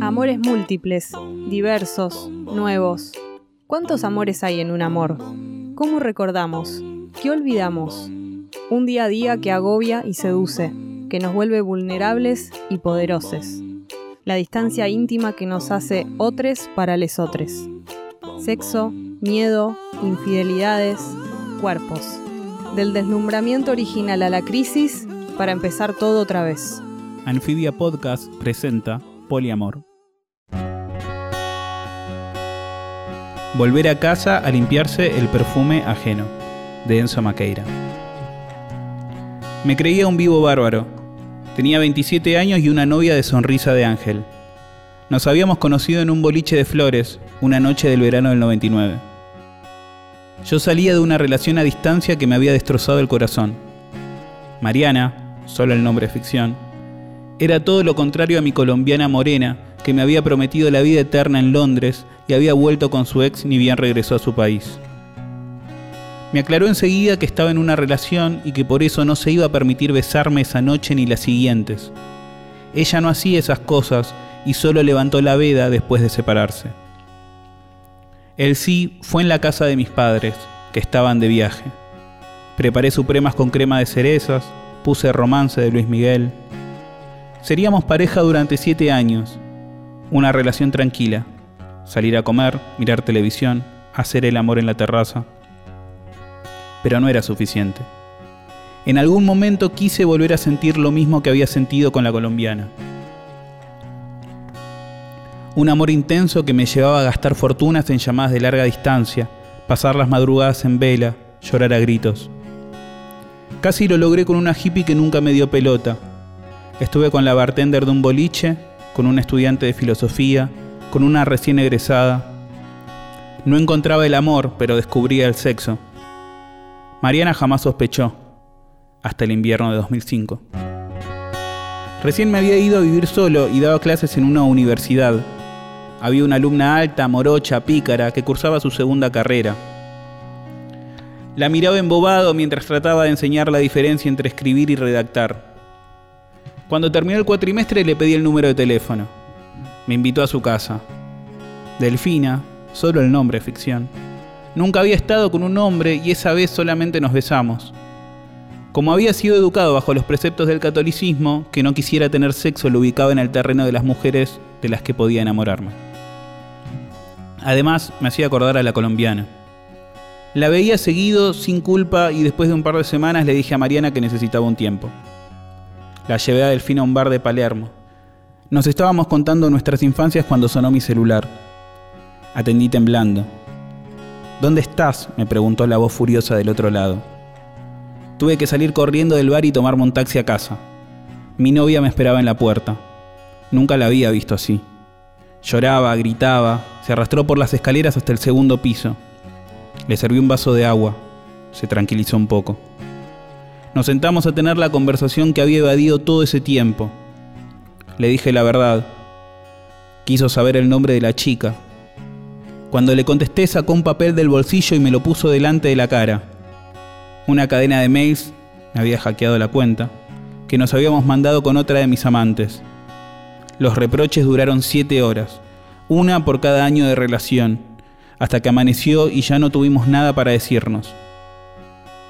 Amores múltiples, diversos, nuevos. ¿Cuántos amores hay en un amor? ¿Cómo recordamos? ¿Qué olvidamos? Un día a día que agobia y seduce, que nos vuelve vulnerables y poderosos. La distancia íntima que nos hace otres para lesotres. Sexo, miedo, infidelidades, cuerpos. Del deslumbramiento original a la crisis para empezar todo otra vez. Anfibia Podcast presenta Poliamor. Volver a casa a limpiarse el perfume ajeno, de Enzo Maqueira. Me creía un vivo bárbaro. Tenía 27 años y una novia de sonrisa de ángel. Nos habíamos conocido en un boliche de flores, una noche del verano del 99. Yo salía de una relación a distancia que me había destrozado el corazón. Mariana, solo el nombre de ficción, era todo lo contrario a mi colombiana morena, que me había prometido la vida eterna en Londres y había vuelto con su ex ni bien regresó a su país. Me aclaró enseguida que estaba en una relación y que por eso no se iba a permitir besarme esa noche ni las siguientes. Ella no hacía esas cosas y solo levantó la veda después de separarse. El sí fue en la casa de mis padres, que estaban de viaje. Preparé supremas con crema de cerezas, puse romance de Luis Miguel. Seríamos pareja durante siete años, una relación tranquila, salir a comer, mirar televisión, hacer el amor en la terraza. Pero no era suficiente. En algún momento quise volver a sentir lo mismo que había sentido con la colombiana. Un amor intenso que me llevaba a gastar fortunas en llamadas de larga distancia, pasar las madrugadas en vela, llorar a gritos. Casi lo logré con una hippie que nunca me dio pelota. Estuve con la bartender de un boliche, con un estudiante de filosofía, con una recién egresada. No encontraba el amor, pero descubría el sexo. Mariana jamás sospechó, hasta el invierno de 2005. Recién me había ido a vivir solo y daba clases en una universidad. Había una alumna alta, morocha, pícara, que cursaba su segunda carrera. La miraba embobado mientras trataba de enseñar la diferencia entre escribir y redactar. Cuando terminó el cuatrimestre le pedí el número de teléfono. Me invitó a su casa. Delfina, solo el nombre ficción. Nunca había estado con un hombre y esa vez solamente nos besamos. Como había sido educado bajo los preceptos del catolicismo, que no quisiera tener sexo lo ubicaba en el terreno de las mujeres de las que podía enamorarme. Además, me hacía acordar a la colombiana. La veía seguido, sin culpa, y después de un par de semanas le dije a Mariana que necesitaba un tiempo. La llevé a Delfina a un bar de Palermo. Nos estábamos contando nuestras infancias cuando sonó mi celular. Atendí temblando. ¿Dónde estás? me preguntó la voz furiosa del otro lado. Tuve que salir corriendo del bar y tomarme un taxi a casa. Mi novia me esperaba en la puerta. Nunca la había visto así. Lloraba, gritaba, se arrastró por las escaleras hasta el segundo piso. Le serví un vaso de agua. Se tranquilizó un poco. Nos sentamos a tener la conversación que había evadido todo ese tiempo. Le dije la verdad. Quiso saber el nombre de la chica. Cuando le contesté sacó un papel del bolsillo y me lo puso delante de la cara. Una cadena de mails, me había hackeado la cuenta, que nos habíamos mandado con otra de mis amantes. Los reproches duraron siete horas, una por cada año de relación, hasta que amaneció y ya no tuvimos nada para decirnos.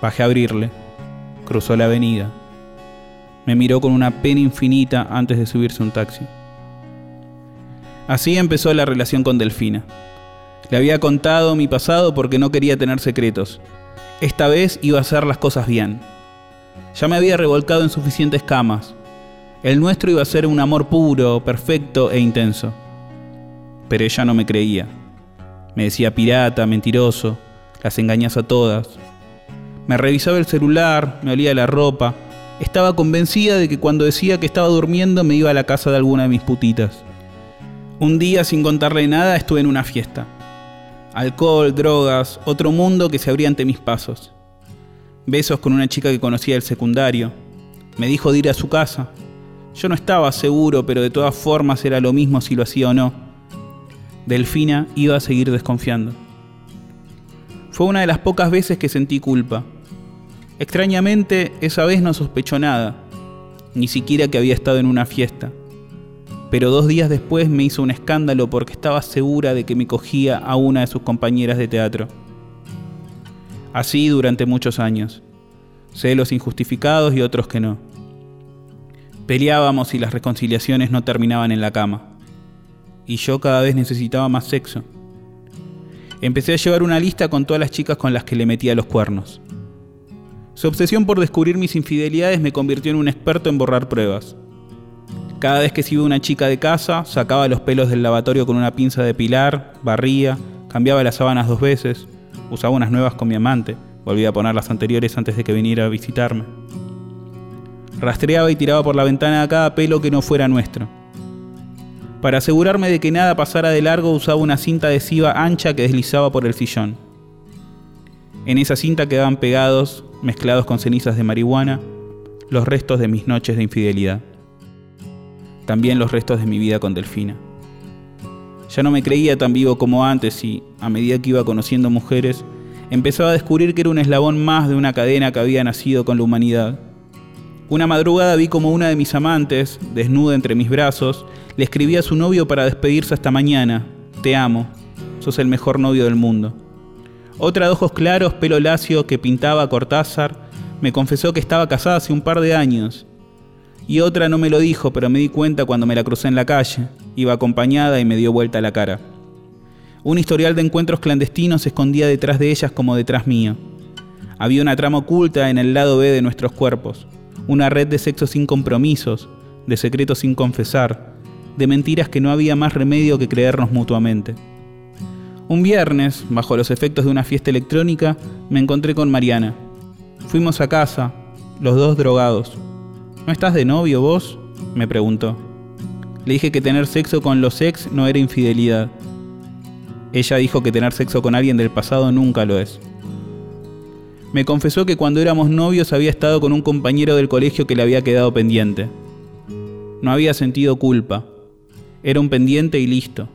Bajé a abrirle. Cruzó la avenida. Me miró con una pena infinita antes de subirse un taxi. Así empezó la relación con Delfina. Le había contado mi pasado porque no quería tener secretos. Esta vez iba a hacer las cosas bien. Ya me había revolcado en suficientes camas. El nuestro iba a ser un amor puro, perfecto e intenso. Pero ella no me creía. Me decía pirata, mentiroso, las engañas a todas. Me revisaba el celular, me olía la ropa. Estaba convencida de que cuando decía que estaba durmiendo me iba a la casa de alguna de mis putitas. Un día, sin contarle nada, estuve en una fiesta. Alcohol, drogas, otro mundo que se abría ante mis pasos. Besos con una chica que conocía del secundario. Me dijo de ir a su casa. Yo no estaba seguro, pero de todas formas era lo mismo si lo hacía o no. Delfina iba a seguir desconfiando. Fue una de las pocas veces que sentí culpa. Extrañamente, esa vez no sospechó nada, ni siquiera que había estado en una fiesta. pero dos días después me hizo un escándalo porque estaba segura de que me cogía a una de sus compañeras de teatro. Así durante muchos años. Celos injustificados y otros que no. Peleábamos y las reconciliaciones no terminaban en la cama. Y yo cada vez necesitaba más sexo. Empecé a llevar una lista con todas las chicas con las que le metía los cuernos. Su obsesión por descubrir mis infidelidades me convirtió en un experto en borrar pruebas. Cada vez que se iba una chica de casa, sacaba los pelos del lavatorio con una pinza de pilar, barría, cambiaba las sábanas dos veces, usaba unas nuevas con mi amante, volvía a poner las anteriores antes de que viniera a visitarme. Rastreaba y tiraba por la ventana a cada pelo que no fuera nuestro. Para asegurarme de que nada pasara de largo usaba una cinta adhesiva ancha que deslizaba por el sillón. En esa cinta quedaban pegados, mezclados con cenizas de marihuana, los restos de mis noches de infidelidad también los restos de mi vida con Delfina. Ya no me creía tan vivo como antes y, a medida que iba conociendo mujeres, empezaba a descubrir que era un eslabón más de una cadena que había nacido con la humanidad. Una madrugada vi como una de mis amantes, desnuda entre mis brazos, le escribía a su novio para despedirse hasta mañana. Te amo, sos el mejor novio del mundo. Otra de ojos claros, pelo lacio, que pintaba Cortázar, me confesó que estaba casada hace un par de años y otra no me lo dijo, pero me di cuenta cuando me la crucé en la calle. Iba acompañada y me dio vuelta la cara. Un historial de encuentros clandestinos se escondía detrás de ellas como detrás mío. Había una trama oculta en el lado B de nuestros cuerpos, una red de sexo sin compromisos, de secretos sin confesar, de mentiras que no había más remedio que creernos mutuamente. Un viernes, bajo los efectos de una fiesta electrónica, me encontré con Mariana. Fuimos a casa, los dos drogados. ¿No estás de novio vos? me preguntó. Le dije que tener sexo con los ex no era infidelidad. Ella dijo que tener sexo con alguien del pasado nunca lo es. Me confesó que cuando éramos novios había estado con un compañero del colegio que le había quedado pendiente. No había sentido culpa. Era un pendiente y listo.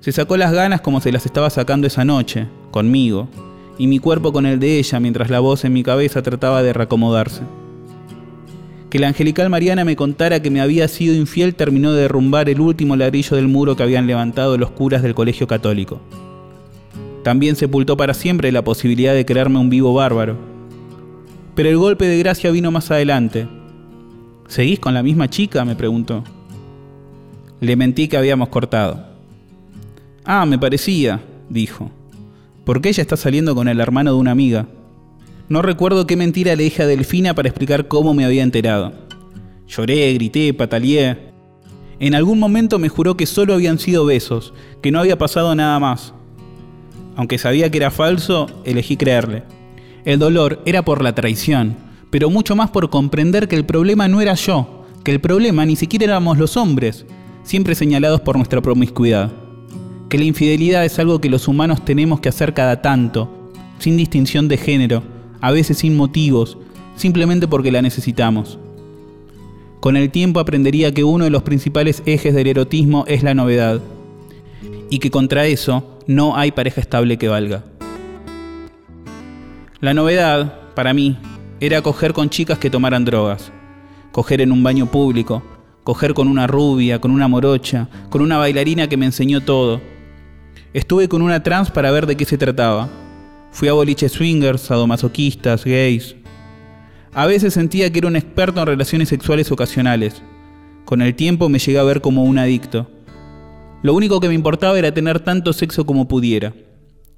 Se sacó las ganas como se las estaba sacando esa noche, conmigo, y mi cuerpo con el de ella mientras la voz en mi cabeza trataba de reacomodarse. Que la angelical Mariana me contara que me había sido infiel terminó de derrumbar el último ladrillo del muro que habían levantado los curas del colegio católico. También sepultó para siempre la posibilidad de crearme un vivo bárbaro. Pero el golpe de gracia vino más adelante. ¿Seguís con la misma chica? me preguntó. Le mentí que habíamos cortado. Ah, me parecía, dijo. Porque ella está saliendo con el hermano de una amiga. No recuerdo qué mentira le dije a Delfina para explicar cómo me había enterado. Lloré, grité, pataleé. En algún momento me juró que solo habían sido besos, que no había pasado nada más. Aunque sabía que era falso, elegí creerle. El dolor era por la traición, pero mucho más por comprender que el problema no era yo, que el problema ni siquiera éramos los hombres, siempre señalados por nuestra promiscuidad. Que la infidelidad es algo que los humanos tenemos que hacer cada tanto, sin distinción de género, a veces sin motivos, simplemente porque la necesitamos. Con el tiempo aprendería que uno de los principales ejes del erotismo es la novedad, y que contra eso no hay pareja estable que valga. La novedad, para mí, era coger con chicas que tomaran drogas, coger en un baño público, coger con una rubia, con una morocha, con una bailarina que me enseñó todo. Estuve con una trans para ver de qué se trataba, Fui a boliches swingers, sadomasoquistas, gays. A veces sentía que era un experto en relaciones sexuales ocasionales. Con el tiempo me llegué a ver como un adicto. Lo único que me importaba era tener tanto sexo como pudiera.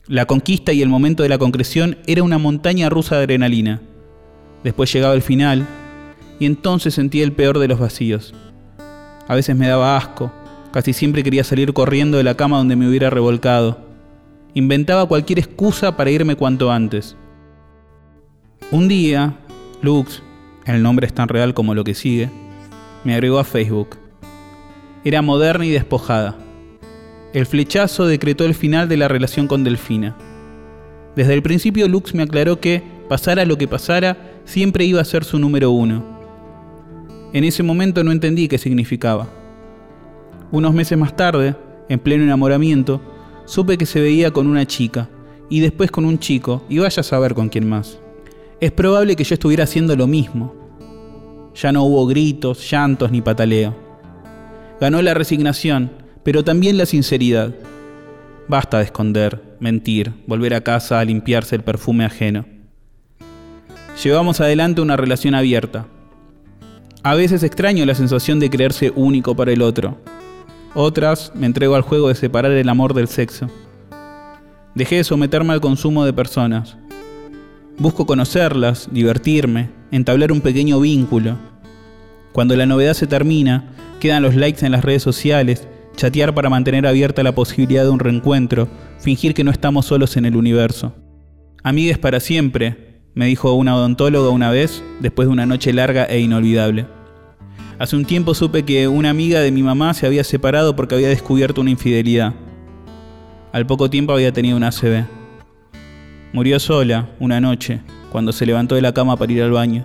La conquista y el momento de la concreción era una montaña rusa de adrenalina. Después llegaba el final y entonces sentía el peor de los vacíos. A veces me daba asco, casi siempre quería salir corriendo de la cama donde me hubiera revolcado. Inventaba cualquier excusa para irme cuanto antes. Un día, Lux, el nombre es tan real como lo que sigue, me agregó a Facebook. Era moderna y despojada. El flechazo decretó el final de la relación con Delfina. Desde el principio Lux me aclaró que, pasara lo que pasara, siempre iba a ser su número uno. En ese momento no entendí qué significaba. Unos meses más tarde, en pleno enamoramiento, supe que se veía con una chica, y después con un chico, y vaya a saber con quién más. Es probable que yo estuviera haciendo lo mismo. Ya no hubo gritos, llantos ni pataleo. Ganó la resignación, pero también la sinceridad. Basta de esconder, mentir, volver a casa a limpiarse el perfume ajeno. Llevamos adelante una relación abierta. A veces extraño la sensación de creerse único para el otro. Otras me entrego al juego de separar el amor del sexo. Dejé de someterme al consumo de personas. Busco conocerlas, divertirme, entablar un pequeño vínculo. Cuando la novedad se termina, quedan los likes en las redes sociales, chatear para mantener abierta la posibilidad de un reencuentro, fingir que no estamos solos en el universo. Amigues para siempre, me dijo una odontóloga una vez, después de una noche larga e inolvidable. Hace un tiempo supe que una amiga de mi mamá se había separado porque había descubierto una infidelidad. Al poco tiempo había tenido una ACV. Murió sola, una noche, cuando se levantó de la cama para ir al baño.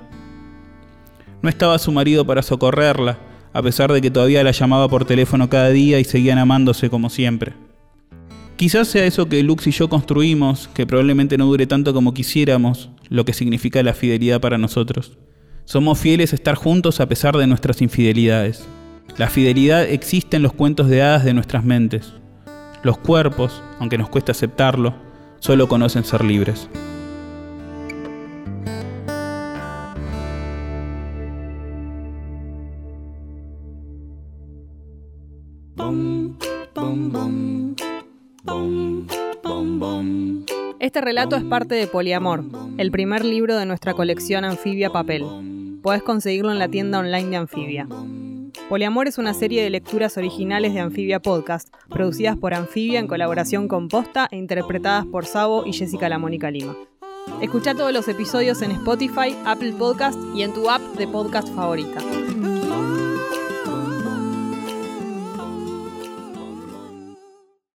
No estaba su marido para socorrerla, a pesar de que todavía la llamaba por teléfono cada día y seguían amándose como siempre. Quizás sea eso que Lux y yo construimos, que probablemente no dure tanto como quisiéramos, lo que significa la fidelidad para nosotros. Somos fieles a estar juntos a pesar de nuestras infidelidades. La fidelidad existe en los cuentos de hadas de nuestras mentes. Los cuerpos, aunque nos cueste aceptarlo, solo conocen ser libres. Este relato es parte de Poliamor, el primer libro de nuestra colección Anfibia Papel. Podés conseguirlo en la tienda online de Anfibia. Poliamor es una serie de lecturas originales de Anfibia Podcast, producidas por Anfibia en colaboración con Posta e interpretadas por Sabo y Jessica La Mónica Lima. Escucha todos los episodios en Spotify, Apple Podcast y en tu app de podcast favorita.